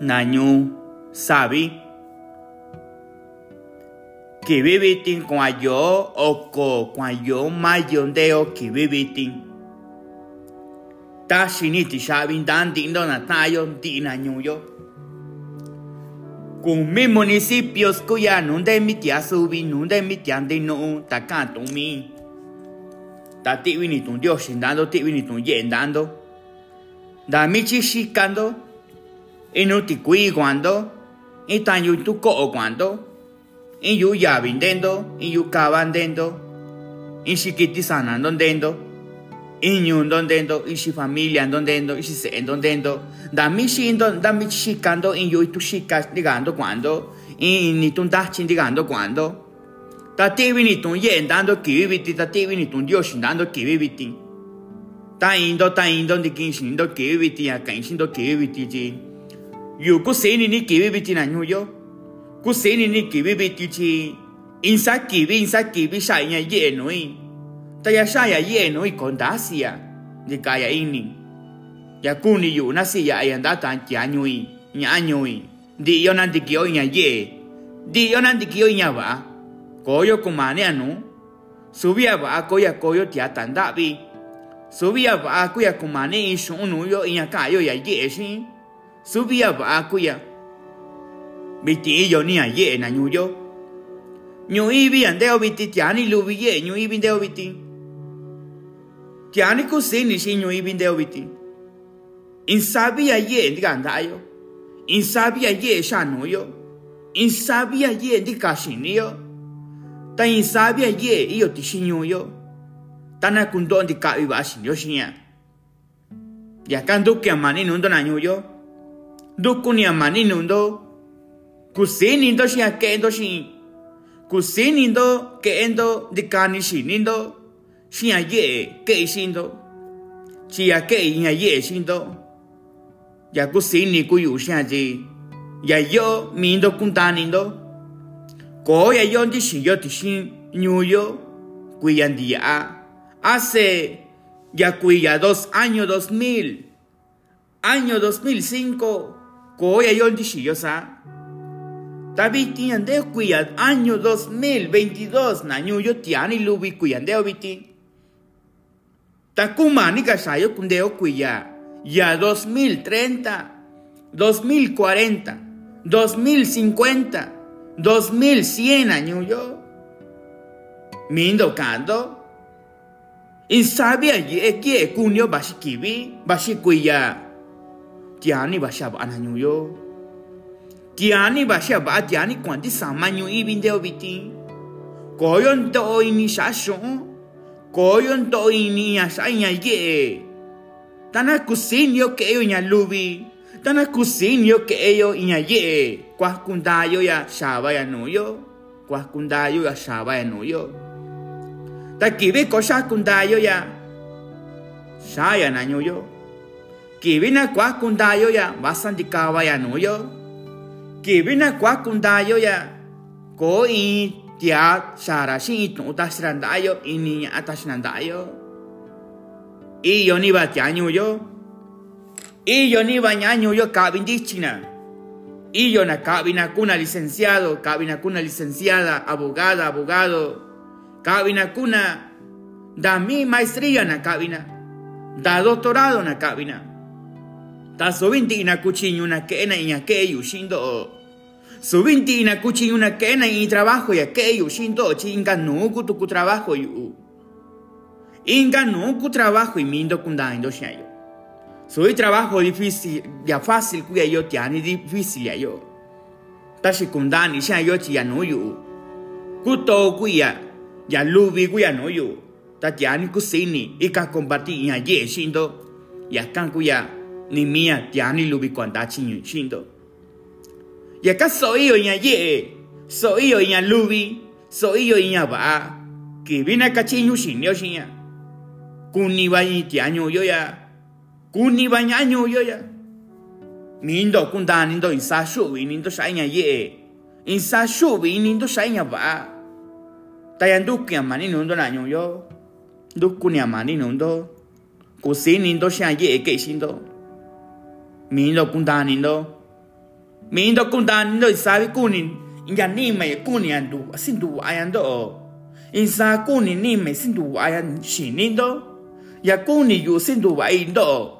nañu sabi. Kibibitin kuayo oko kuayo mayondeo kibibitin ta shiniti shabin dan dindo na tayo di nañuyo con mi municipios cuya nunde mi tia subi nunde mi tia de no ta canto mi. Ta ti vini tu dios dando ti vini tu yendando. Da mi chi shikando e non ti qui quando e tanyo tu ko quando e yu ya vendendo e yu ka vendendo e shikiti sanando dendo Inyo dondendo, ishi familia dondendo, ishi se dondendo, da mi shindo, da mi shikando, inyo itu shika digando quando, in ni tun dachin digando quando, ta tivi ni tun yen dando kiviti, ta tivi ni tun dio shindando kiviti, ta indo, ta indo di kin shindo kiviti, ya kan shindo kiviti ji, yu kusini ni kiviti na nyuyo, kusini ni kiviti ji, insa kivi, insa kivi sha nya ye nui, ta ya sha ya ye no i kondasia ni ka ya ini ya kuni yu na si ya ya nda ta kya nyui nya nyui. Di yo nan di kyo nya ye. Di yo nan di kyo nya ba ko yo kumane anu. Subia ba ko ya ko yo tia tanda bi subia ba ko ya kumane i shu nu yo nya ka yo ya ye shi subia ba ko ya bi ti yo ni ya ye na nyu yo nyu i bi andeo bi ti tia ni lu bi ye nyu i bi ndeo bi ti Tiani kusini. Insabi ya ye ndi gandayo. Insabi ya ye shano yo. Insabi ya ye ndi kashini yo. Ta insabi ya ye iyo tishinyo yo. Tana kundo ndi ka iba shinyo shinya. Ya kan duki amani nundo na yo. Duku ni amani nundo. Kusini ndo shinya kendo shin. Kusini ndo kendo ndi kani shinindo. Xia ye ke shindo. Chia ke nya ye shindo. Ya ku sini ku yu xia ji. Ya yo mindo kuntanindo. Ko ya yo ndi shi yo ti shin nyu yo. Cuyandia. Hace ya cuya dos años dos mil. Año dos mil cinco. Ko ya yo ndi shi yo sa. David tiene de cuya año 2022 na nyu yo tiani lubi cuyande obiti. Takumani Kashayo Kundeo Kuya, ya 2030, 2040, 2050, 2100 años yo. Mindo kando. Insabia ye kie kunyo bashi kibi, bashi kuya. Tiani basha ba ananyu yo. Tiani basha ba tiani kwanti samanyu ibindeo biti. Koyon to ini shasho Koyon to ini ya saya ye. Tana kusinyo ke yo nya lubi. Tana kusinyo ke yo nya ye. Kwa kundayo ya shaba ya nuyo. Kwa kundayo ya shaba ya nuyo. Ta kibi ko kundayo ya. Shaya na nuyo. Kibi na kwa kundayo ya basandikawa ya nuyo. Kibi na kwa kundayo ya. Ko i tia shara shin itu utasrandayo ini atasrandayo y yo ni ba yo y yo ni ba ñaño yo cabindichina y yo na cabina cuna licenciado cabina cuna licenciada abogada abogado cabina cuna da mi maestría na cabina da doctorado na cabina da sobinti na cuchiño na kena iña ke yushindo Subinti na kuchi una kena y trabajo ya que yo shinto chinga no ku tu trabajo yu. Inga no ku trabajo y mindo kunda indo shayo. Soy trabajo difícil, ya fácil kuya yo tiani difícil ya yo. Tashi kundani shayo chi no yu. Kuto kuya ya lubi kuya no yu. Tatiani kusini ika compartir ya ye shindo. Ya kan kuya ni mia tiani lubi kwanda chinyu acá soy yo ña ye, soy yo ña lubi, soy yo ña ba, que viene acá chiñu sin yo sin ya. Kuni ni tiaño yo ya, kuni ba ñaño yo ya. Mindo kunda nindo insa shubi nindo sha ña ye, insa shubi nindo sha ña ba. Tayan duki amani nundo naño nundo, kusi nindo sha ye que shindo. Mindo kunda nindo. Mindo kundani do isabi kunin inga ni me kuni andu sindu ayando. Insa kuni ni me sindu ayan shinindo. Ya kuni yu sindu ayando.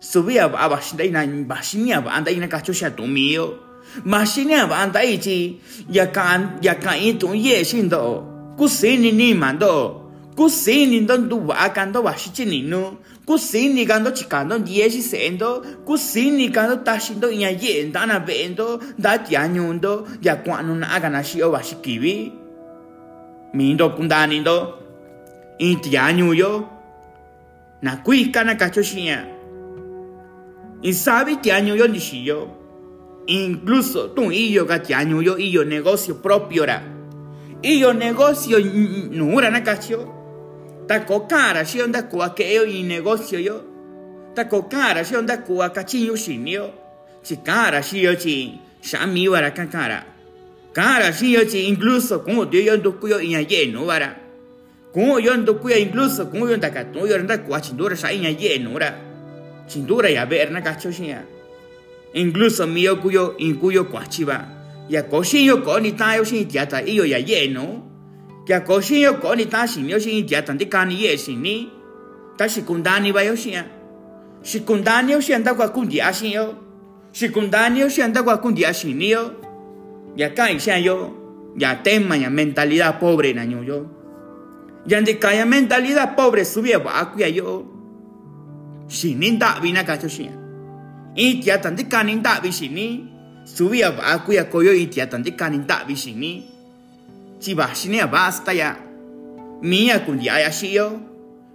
Subia ba bashinda ina bashinia ba anda ina kachosha tumio. Mashinia ba anda ichi ya kan ya kan itu ye shindo. Kusini ni mando. Kusini ndo ndu akando bashichini no. Kusini kando chikando dieci sendo. Kusini kando tashindo inya ye ndana vendo. Da tianyundo ya kwanu na agana shio bashikibi. Mindo kundani ndo. Intianyu yo. Na kuika na. Insabi tianyu yo nishiyo. Incluso tu iyo ka tianyu yo iyo negocio propio ra. Iyo negocio nura na kacho. Ta kokara si onda keo i negocio yo. Ta kokara si onda kuwa kachinyo shinyo. Si kara si yo chi. Shami wara kakara. Kara si yo chi incluso como dio yo ndokuyo inya yeno wara. Como yo ndokuyo incluso como yo ndakatu yo nda kuwa chindura sa inya yeno ra. Chindura ya ver na kacho shia. Incluso mío cuyo incuyo cuachiva. Ya coshinyo koni tayo shin tiata iyo ya yeno. Ya coshinyo koni ta shinyo shin tiata ndikani ye shini. Ta shikundani ba yo shia. Shikundani yo shia ndakwa kundi ashin yo. Shikundani yo shia ndakwa kundi ashin yo. Ya kai shia yo. Ya tema ya mentalidad pobre na yo. Ya ndikaya mentalidad pobre subia ba akuya yo. Shinin da vina kacho shia. Itia tandi kanin da vi shini. Subia ba akuya koyo itia tandi kanin da vi shini. Chiba shini basta ya. Mia kundia ya shio.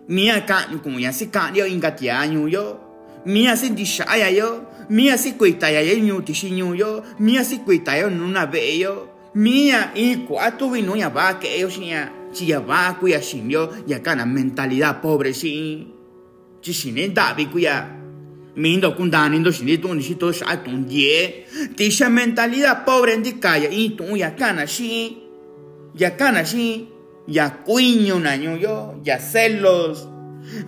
Mia kan kun ya si kan yo ingatia anyu yo. Mia si dishaya yo. Mia si kuita ya ye nyu tishinyu yo. Mia si kuita yo nuna ve yo. Mia i kuatu vino ya ba que yo shia. Chia ba kuya shin yo ya kana mentalidad pobre shin. Chishine da vi kuya. Mindo kundani ndo shini tu ni shito sha tun die. Tisha mentalidad pobre ndi kaya i tu ya kana shi. Ya kana shi. Ya yo. Celos.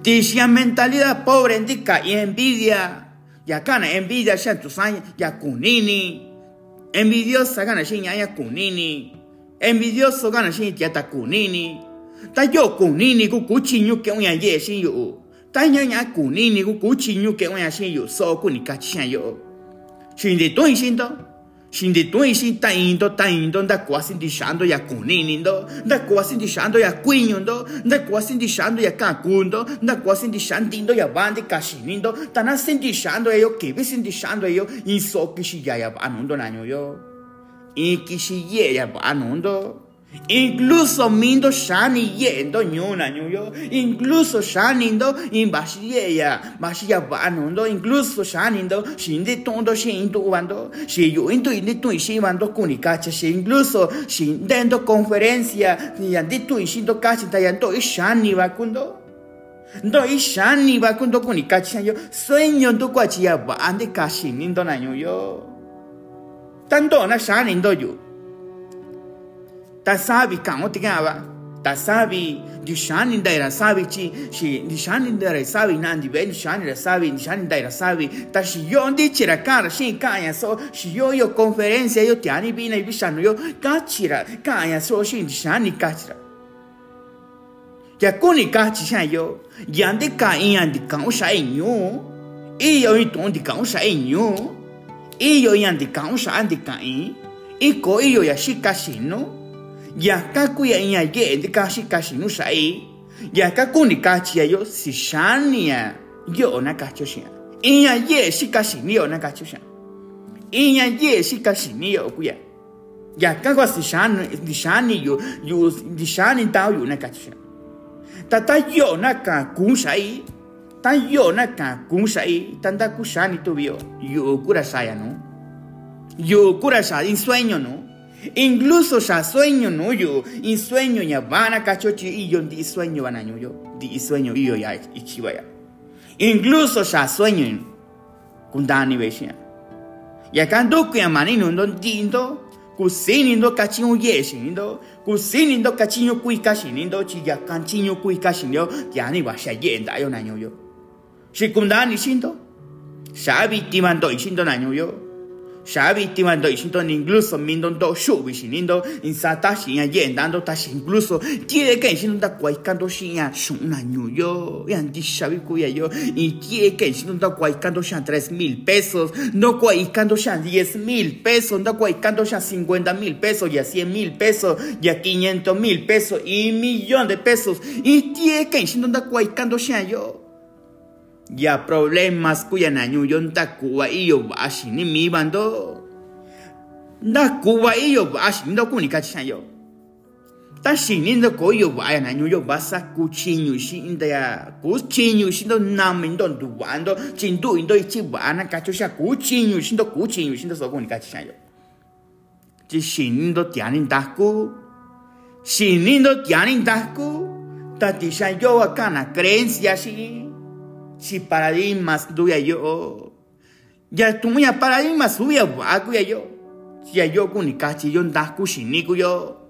Tisha mentalidad pobre ndi kaya envidia. Ya kana envidia sha tu san ya kunini. Envidiosa ya kunini. Envidioso gana shi ya ta kunini. Ta yo kunini ku kuchinyo ke unya ye shi yo. Ta nya nya kunini ku kuchinyo ke unya shi yo so ku ni kachisha yo. Shinde to ishindo. Shinde to ishi ta indo ta indo nda kwasi ndishando ya kunini ndo. Nda kwasi ndishando ya kwinyo ndo. Nda kwasi ndishando ya kakundo. Nda kwasi ndishandindo ya bandi kashinindo. Tana sindishando yo kibi sindishando yo. Inso kishi ya ya banundo nanyo yo. Ikishi ye ya banundo. Incluso mindo shani yendo nyuna nyuyo. Incluso shanindo in bashiya. Banundo. Incluso shanindo shindi tondo shindu bando. Shi yo into indi tu ishi bando kunikacha. Shi incluso shindendo conferencia. Yandi tu ishindo kachi tayando ishani bakundo. Ndo ishani bakundo kunikacha yo. Sueño ndo kwachi ya bande kashi nindo na nyuyo. Tanto na shanindo yo. Ta sabi kamo tigaba ta sabi di shani daira sabi chi shi di shani daira sabi nan di ben shani da sabi di shani daira sabi ta shi yo ndi chira kara shi kaya so shi yo yo conferencia yo tiani bina ibi shanu yo kachira kaya so shi di shani kachira ya kuni kachi shan yo yandi ka iyan di kamo sha inyo iyo ito di kamo sha inyo iyo yan di kamo sha di ka in iko iyo ya shika shino ya kaku ya inya ye ndi kashi kashi nu sai. Ya kaku ni kachi ya yo si shania yo na kacho shia inya ye shi kashi ni yo na kacho shia inya ye shi kashi ni yo kuya ya. Kaku si shani di shani yo yo di shani tao yo na kacho shia ta ta yo na ka ku sai. Ta yo na ka ku sai. Tanda ku shani tu bio yo kura saya no yo kura sai en sueño no Incluso ya sueño no yo, y sueño ya van a cachochi y yo di sueño van a yo, di sueño y yo ya ichibaya. Incluso ya sueño kundani besha. Ya kando ku ya manino ndo dindo, kusini ndo kachinyo yeshindo, kusini ndo kachinyo kui kashinindo, chi ya kanchinyo kui kashindo, yani basha yenda yo nanyo yo. Shikundani shindo, shabi timando ishindo nanyo yo. Xa víctima do ishinto incluso mindo do shubi shinindo insata shinya yendando ta incluso tiene que shindo da kwaikando shinya shuna nyuyo yandi shabi kuya yo y tiene que shindo da kwaikando shan 3 mil pesos no kwaikando shan 10 mil pesos no kwaikando shan 50 mil pesos ya 100 mil pesos ya 500 mil pesos y millón de pesos y tiene que shindo da kwaikando shan yo ya problemas kuya na nyu yon ta kuwa iyo bashi ni mi bando da kuwa iyo bashi ndo kuni ka chan yo. Ta shi ni ndo ko iyo ba ya na nyu yo basa ku chi nyu shi inda ya ku chi nyu shi ndo na mi ndo du bando chin du ndo ichi ba na ka chu sha ku chi nyu shi ndo ku chi nyu shi ndo so kuni ka chan yo. Ji shi ni ndo tia ni da ku shi ni ndo tia ni da ku ta ti sha yo akana creencia shi si paradigmas duya yo. Ya tu ya paradigmas duya wa kuya yo. Ya yo kuni kachi yo nda kushini kuyo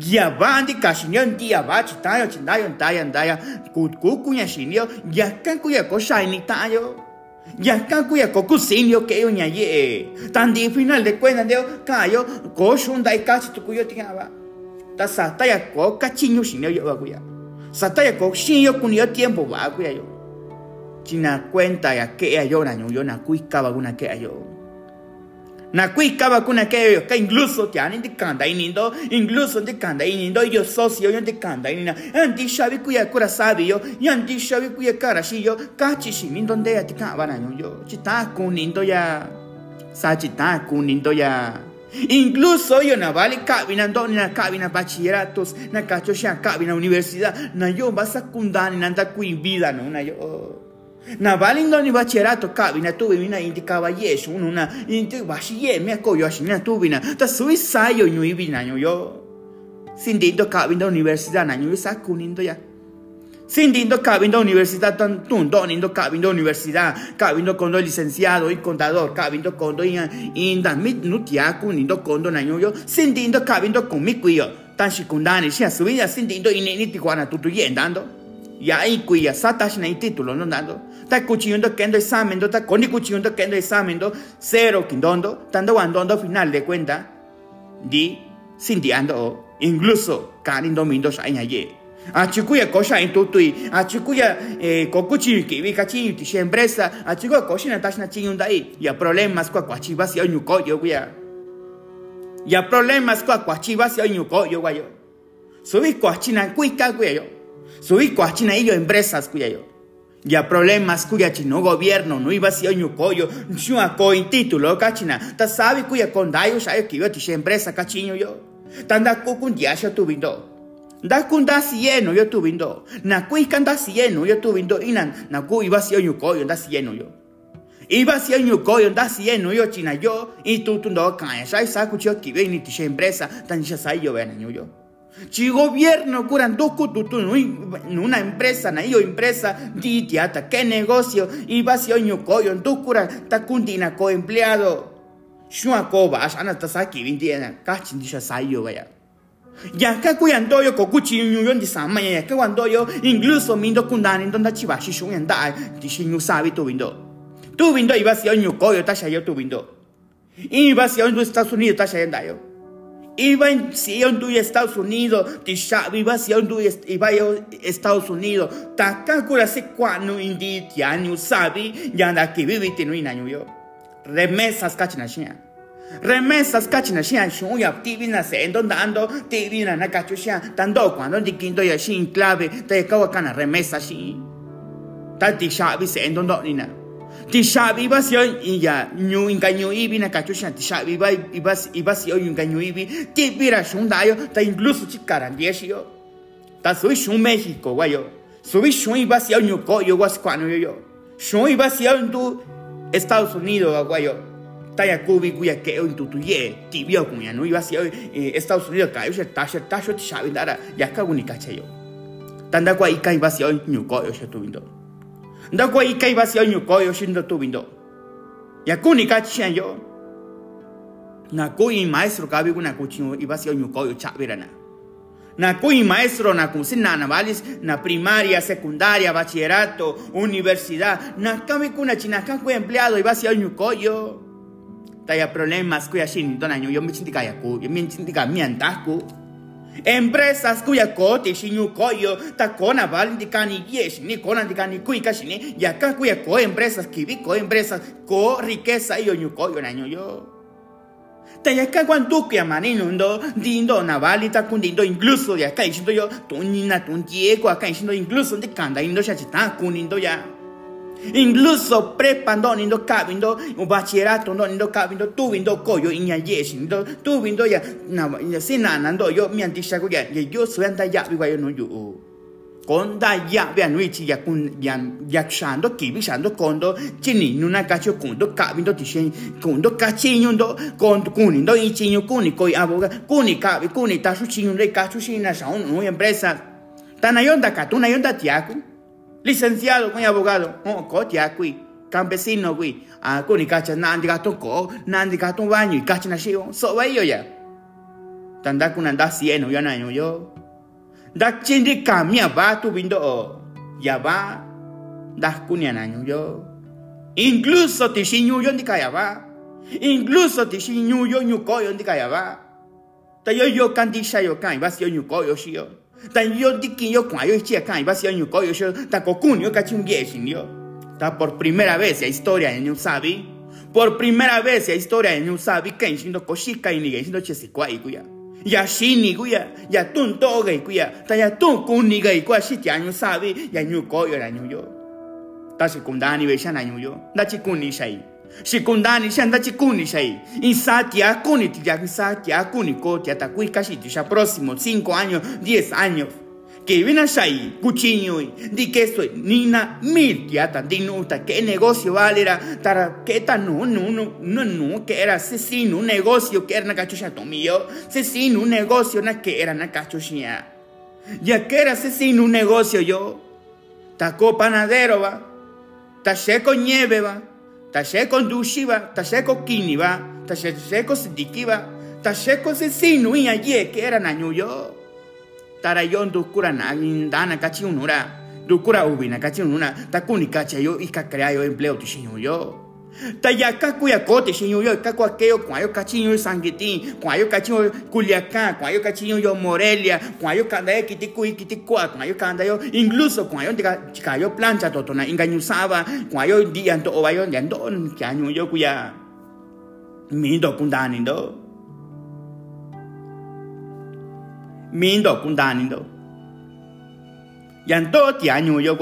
ya bandi kashi yo ndia ba chitayo chindayo ndaya ndaya kutku kunya shinio ya kan kuya ko shaini tayo ya kan kuya ko kusinio que yo nya ye tan di final de cuentas de kayo ko shunda i kachi tu kuyo tingaba ta sata ya ko kachinyo shinio yo ba kuya sata ya ko shinyo kunio tiempo ba kuya yo china cuenta ya que yo na yo na kuikaba kuna que yo. Na kuikaba kuna que yo que incluso te han indicando ahí nindo incluso indicando ahí nindo yo socio yo indicando ahí nina. Anti shabi kuya kura sabi yo y anti shabi kuya kara shi yo kachi shi nindo de ya na yo. Chita kun nindo ya sa chita kun nindo ya. Incluso yo na vale cabina ni na cabina bachilleratos, na cacho sha cabina universidad, na yo va secundaria, na anda kuin vida no na yo. Na valindo ni bachillerato cabina tu vina indicaba yes uno na inti bashi ye me akoyo ashina tu vina ta nyu vina nyu yo sindindo cabina universidad na nyu sa kunindo ya. Sindindo cabina universidad tan tundo nindo cabina universidad cabina kondo licenciado y contador cabina kondo in inda mit nutia kunindo kondo na nyu yo sindindo cabina con mi kuyo tan shikundani sia subida sindindo ineni tikuana tutu yendando ya ai kuya satash na título no dando ta cuchillo kendo examen ta koni cuchillo kendo examen cero kindondo tando wandondo final de cuenta di sindiando o incluso kanin domindo shainya ye a chikuya kosha in tutui a chikuya eh, kokuchi ki vi kachi ti empresa a chikuya koshi na tashna chinyunda i ya problemas kwa kwa chiva si onyuko yo kuya ya problemas kwa kwa chiva si onyuko yo guayo subi kwa china kuika kuya yo. Subí cuachina ellos empresas cuya yo. Ya problemas cuya chino gobierno no iba a ser ñu coyo, a coin título cachina. Ta sabe cuya condayo sabe que yo tishe empresa cachiño yo. Tanda kukun diasha tu vindo. Da kun da sieno yo tu vindo. Na kui kan da sieno yo tu vindo inan na ku iba a ser ñu coyo da sieno yo. Iba a ser ñu coyo da sieno yo china yo y tu tu ndo kan sai sa kucho ki ve ni tishe empresa tan ya sai yo ven yo. Si gobierno curan dos en una empresa, na yo empresa, di tiata, qué negocio, y va si oño coyo, dos curan, ta kundina co empleado. Shua koba, ashana tasaki, vindiena, kachin disha sayo vaya. Ya ka kuyan doyo ko kuchi nyuyon di sama ya ka wan doyo incluso mindo kundani donda chibashi shun en dai di shinyu sabi tu vindo. Tu vindo iba si oño coyo tasha yo tu vindo. Iba si oño Estados Unidos tasha en dayo. Iba en Sion du Estados Unidos, Tisha iba Sion du iba Estados Unidos, takakura se kwanu indi tianyu sabi yanda ki vivi tinu inanyu yo. Remesas kachina shia. Remesas kachina shia shun ya tivi na se endo dando tivi na na kachu shia tando cuando dikindo ya shin clave te kawa kana remesa shi. Ta tisha vi se endo do nina. Tisha iba si hoy ya ñu engaño ibi na kachusha tisha iba iba iba si hoy engaño ibi. Ti vira shun dayo ta incluso yo. Ta soy shun México guayo soy shun yo was kwano yo. Yo shun tu Estados Unidos guayo ta ya kubi kuya que hoy tu tu ye ti vio kuya no iba hoy Estados Unidos ka yo ta ta ta yo tisha dara ya tanda ikai iba yo vindo ndakwa ika iba si onyu koyo shindo tu vindo ya kuni kachian yo na kui maestro kabi kuna kuchinyo iba si onyu koyo chabirana. Na kui maestro na kusina na valis na primaria secundaria bachillerato universidad na kabi kuna china kanku empleado iba si onyu koyo. Taya problemas kuya shin to na nyu yo yo mi chintika mian ta ku empresas kuya ko te shinyu ko yo ta kona val di kani yes ni kona di kani kui kashi ni ya ka kuya ko empresas kibi ko empresas ko riqueza yo nyu ko yo na nyu yo Taya ka kwan tu kya mani nundo dindo na vali ta kundindo incluso ya ishindo yo kwa ka ishindo incluso de kanda indo sha chita kunindo ya Incluso prepando nindo kabindo un bachillerato no nindo kabindo tu vindo koyo inya yeshi nindo tu vindo ya na ya sinana ndo yo mi antisha ko ya yo suenda ya bi yo no yo. Konda ya be anui chi ya kun ya ya shando ki bi shando kondo chini nuna kacho kundo kabindo tishen kundo kachinyo ndo kondo kuni ndo ichinyo kuni koi aboga kuni kabi kuni tasu chinyo re kacho shina sa un empresa tanayonda katuna yonda tiaku licenciado con abogado. Oh ko tia qui campesino qui ah con i caccia nandi gatto ko nandi gatto bagno i caccia na shio so va io ya. Tanda kun anda sieno ya na yo da chindi kamia ba tu vindo ya va da kun ya na yo. Incluso ti shinyu yo ndi kaya ba incluso ti shinyu yo nyu ko yo ndi kaya ba ta yo yo kandisha yo kai ba si yo nyu ko yo shio tan yo dikin yo kwa yo chia kan iba si yo ko yo ta kokun yo kachun geshin yo. Ta por primera vez la historia de New Sabi por primera vez la historia de New Sabi kan shindo koshika ini ge shindo chesikwa ikuya ya shini kuya ya tun toga ikuya ta ya tun kuni ga ikwa shi tia New Sabi ya New ko yo la New yo ta sekundani be shana New yo da chikuni shai shikundani shanda chikuni shai insati akuni ya insati akuni ko tia takui kashi ya próximo 5 años 10 años. Shai cuchiño di que soy nina mil tia tandinuta qué negocio valera tara qué tan no no no no no que era asesino un negocio que era na cachucha tomillo asesino un negocio na que era na cachucha ya que era asesino un negocio yo taco panadero va ta seco nieve va tasheko ndushiba tasheko kiniba tasheko sidikiba tasheko sesinu inya ye que era nañuyo tarayon dukura na indana kachi unura dukura ubina kachi unura takuni kacha yo ikakrea yo empleo tishiñuyo Tayaka kuyakote shinyo yo kako aquello cuayo cachinho sanguitín cuayo cachinho Culiacán cuayo cachinho yo Morelia cuayo kanda yo kiti kui kiti kwa cuayo kanda yo incluso cuayo tika chikayo plancha totona inganyusaba cuayo dia ndo obayo ndo kyanyo yo kuya. Mindo kundani ndo. Mindo kundani ndo. Yanto tianyo yo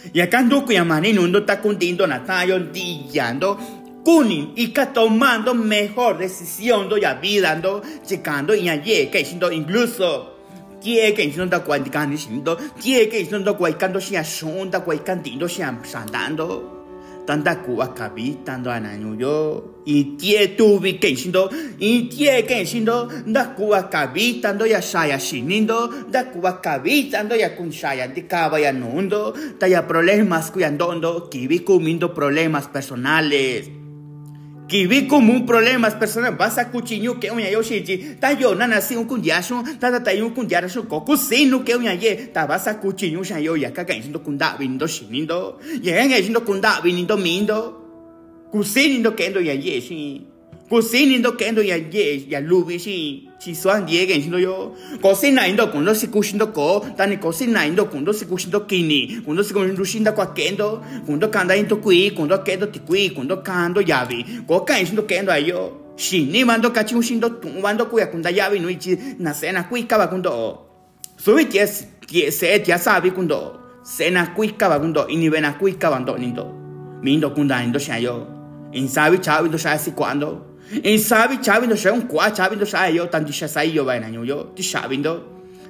kwayo y acá ando mani no está cundiendo na tayo dillando kuni y que tomando mejor decisión do ya vida ando checando y ayer que siendo incluso kie que siendo da cuanticando siendo kie que siendo cuaicando si asunta cuaicando si andando tanda kuwa kabi tando ananyo yo y tie tuvi kenshindo y tie kenshindo da kuwa kabi tando ya shaya shinindo da kuwa kabi tando ya kun shaya kaba ya nundo ta ya problemas kuyandondo kibi kumindo problemas personales Kibi como un problema. Personas vas a cuchiño que uña yo shiji ta yo na nasi un kundiasho ta ta ta un kundiasho koku sinu que uña ye ta vas a cuchiño sha yo ya ka ga shindo kunda vindo shinindo ye ga shindo kunda vindo mindo. Kusinindo kendo ya ye shi kusinindo kendo ya ye ya lubi shi chi suan die gen shindo yo cocina indo kundo si kushindo ko tani cocina indo kundo si kushindo kini kundo si kushindo shinda kwa kendo kundo kanda into kui kundo kendo ti kui kundo kando yavi. Ko kan shindo kendo ayo shini mando kachi ushindo tumbando kuya kunda yavi no ichi na sena kui kaba kundo. Subi ties tie se tia sabi kundo sena kui kaba kundo ini bena kui kaba ndo nindo. Mindo kunda indo shayo insabi chavi ndo shasi kwando in sabi chabindo sha un kwa chabindo sha yo tan di sha sai yo ba na nyu yo ti chabindo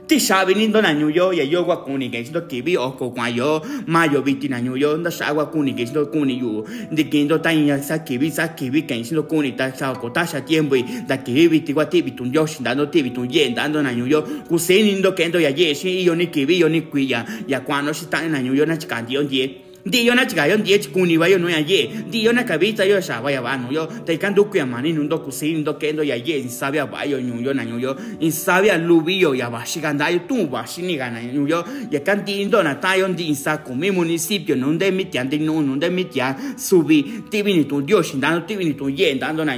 ti chabindo na nyu yo kuni ke sto kibi o ko kwa yo ma yo biti na nyu yo nda sha wa kuni ke sto kuni yu ndi kendo ta ya sa kibi sa kibi ke sto kuni ta sa ko ta sha tiempo da kibi ti wa ti bitu yo shindando ti bitu ye dando na nyu yo ku se ni ndo kendo ya ye shi yo ni kibi yo ni kwi ya ya kwano shi ta na yo die ndi yo na chiga yo ndi chikuni ba yo no ya ye. Ndi yo na kabita yo sha ba ya ba no yo. Te kan du kya mani no do kusi ndo kendo ya ye. Sabia ba yo na nyu yo in sabia lubi ya ba shiga nda yo tu ba shini ga na nyu yo ya kan ti ndo na ta yo ndi sa ku mi municipio no de mi tian de no no de mi tian subi. Ti vini tu dio shin dan ti vini tu ye do na